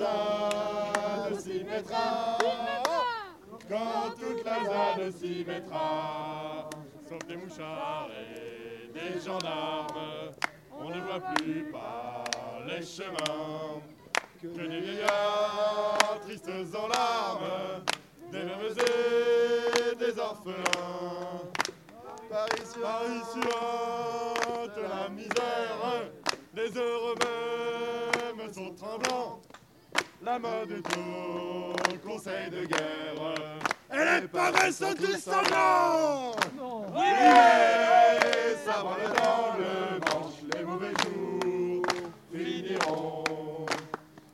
S'y mettra. Quand toute la ZAD s'y mettra. Sauf des mouchards et des gendarmes, on ne voit plus par les chemins que des vieillards tristes en larmes, des veuves et des orphelins. Paris sur suinte la misère, les heureux mêmes sont tremblants. La mode est au conseil de guerre, et les pareils sont tous sanglants. Oui, ça va dans le manche, les mauvais jours finiront.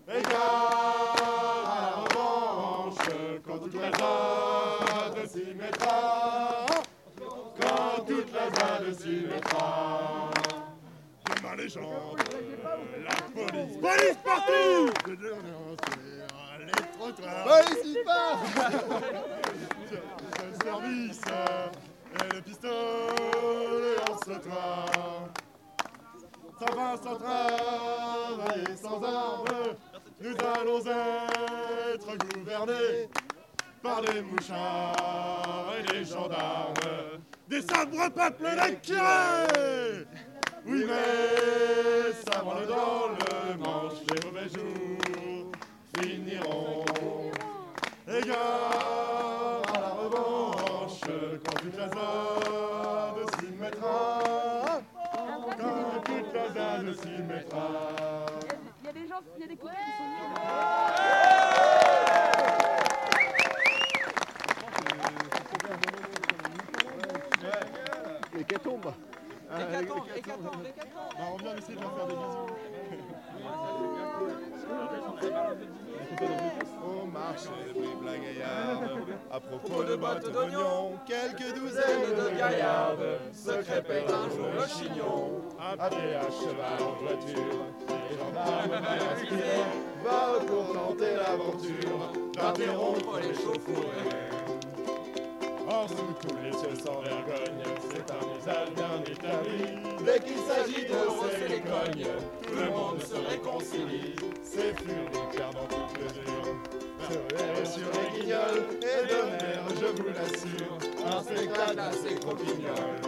Égard à la revanche, quand toute la ZAD s'y mettra, quand toute la ZAD s'y mettra. Demain les gens, la police, police partout les. Police, il part Le service et le pistolet en ce trottoir. Ça va sans travailler sans armes, nous allons être gouvernés par des mouchards et des gendarmes, des sabres peuples d'écureuils. Oui, mais ça va dans le manche, les mauvais jours finiront. Égard à la revanche, quand toute la ZAD s'y mettra. Quand toute la ZAD s'y mettra. Il y a des gens, il y a des couples qui sont venus. Les tombent. Hécatombe, hécatombe, hécatombe. Bah, on vient essayer de leur faire des bisous. Au marché gaillardes, à propos de bottes d'oignons, quelques douzaines de gaillardes se crêpaient un jour le chignon, pied, à cheval, en voiture. Les gendarmes inspirés, va pour tenter l'aventure d'interrompre les chauffourées. Or, sous tous les cieux sans vergogne, c'est un usage bien établi. Dès qu'il s'agit de hausser les tout le monde se réconcilie. C'est furie perdant toute mesure. Sur les guignols et d'honneur, je vous l'assure, un spectacle assez croquignol.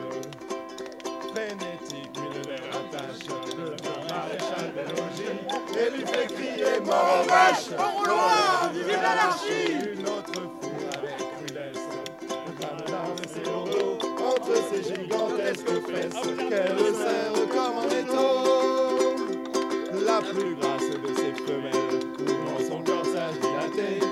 Frénétique, une belle attache de un maréchal des logis et lui fait crier mort aux vaches, au loin, vive l'anarchie! Une autre foule avec rudesse de ses lourdeaux entre ses gigantesques fesses qu'elle serre comme en étau. La plus grasse de ses femelles, day.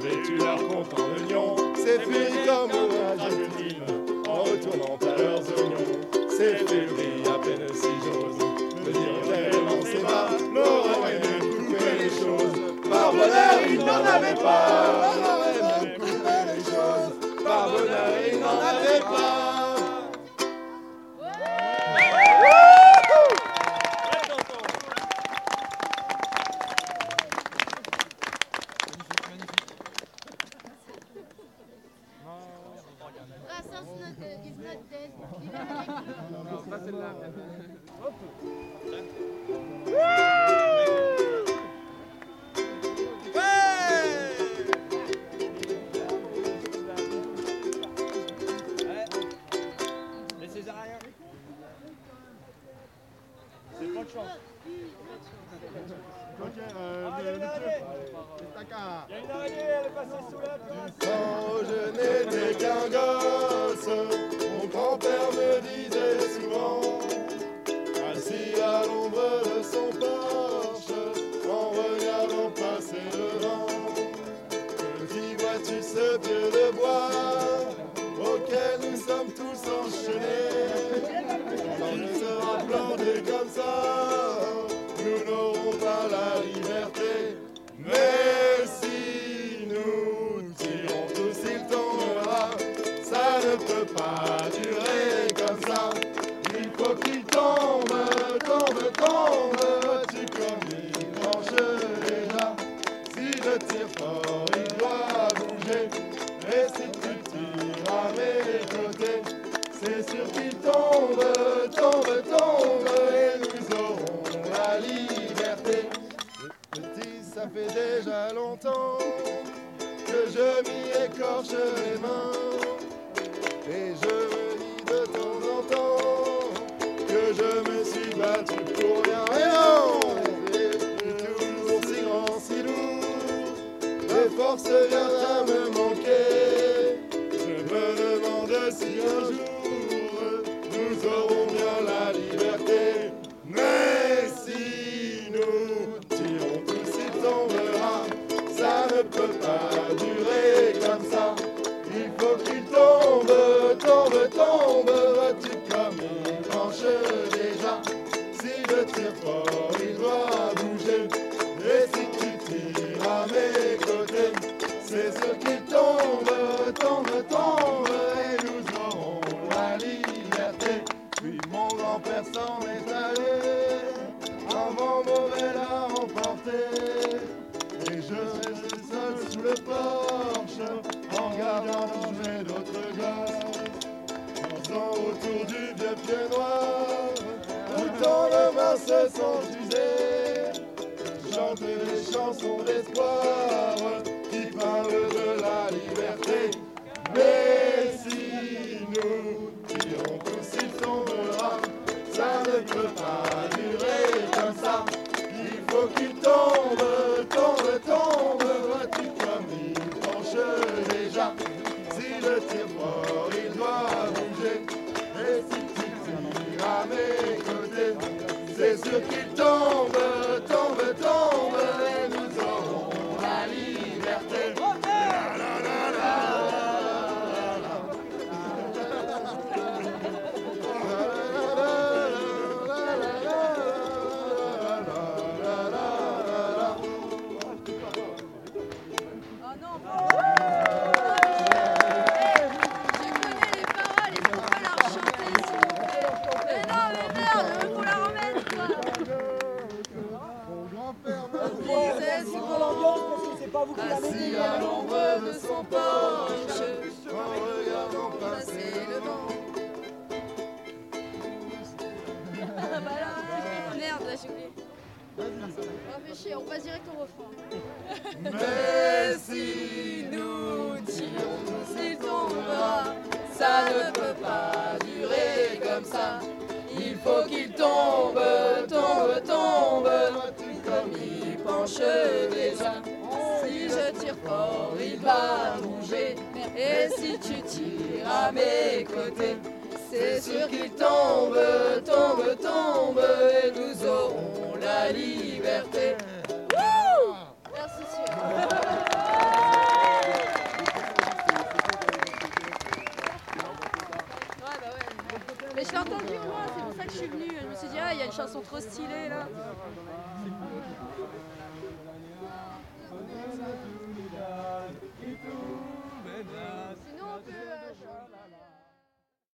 Avaient eu leur compte en oignons, c'est furies comme Argentine, en retournant à leurs oignons. C'est furies à peine si j'ose me dire tellement c'est bas, l'aurait coupé les choses. Par bonheur, il n'en avait pas. Not, uh, is not dead. Ok, euh, le truc. Taka. Il y a une araignée, elle est passée sous la terrasse. Quand je n'étais ça, nous fait déjà longtemps que je m'y écorche les mains. Et je me dis de temps en temps que je me suis battu pour rien. Et non Et toujours si grand, si lourd, les forces viennent à me manquer. Je me demande si un jour nous aurons bien la liberté. Mais si Dansant autour du vieux pied noir, où tant de mains se sont usées. Chante des chansons d'espoir qui parlent de la liberté. Mais si nous tirons tous, il tombera. Ça ne peut pas durer comme ça. Il faut qu'il c'est sûr qu'il C'est pour l'ambiance parce que c'est pas vous qui l'avez assis dit. à l'ombre de son porche, en regardant passer le vent. Ah bah là, merde, là j'ai oublié. Réfléchis, on passe direct au refrain. Et si tu tires à mes côtés, c'est sûr qu'il tombe, tombe, tombe. Et nous aurons la liberté. Wouh Merci bah. Mais je l'ai entendu au loin, c'est pour ça que je suis venue. Je me suis dit, ah, il y a une chanson trop stylée là.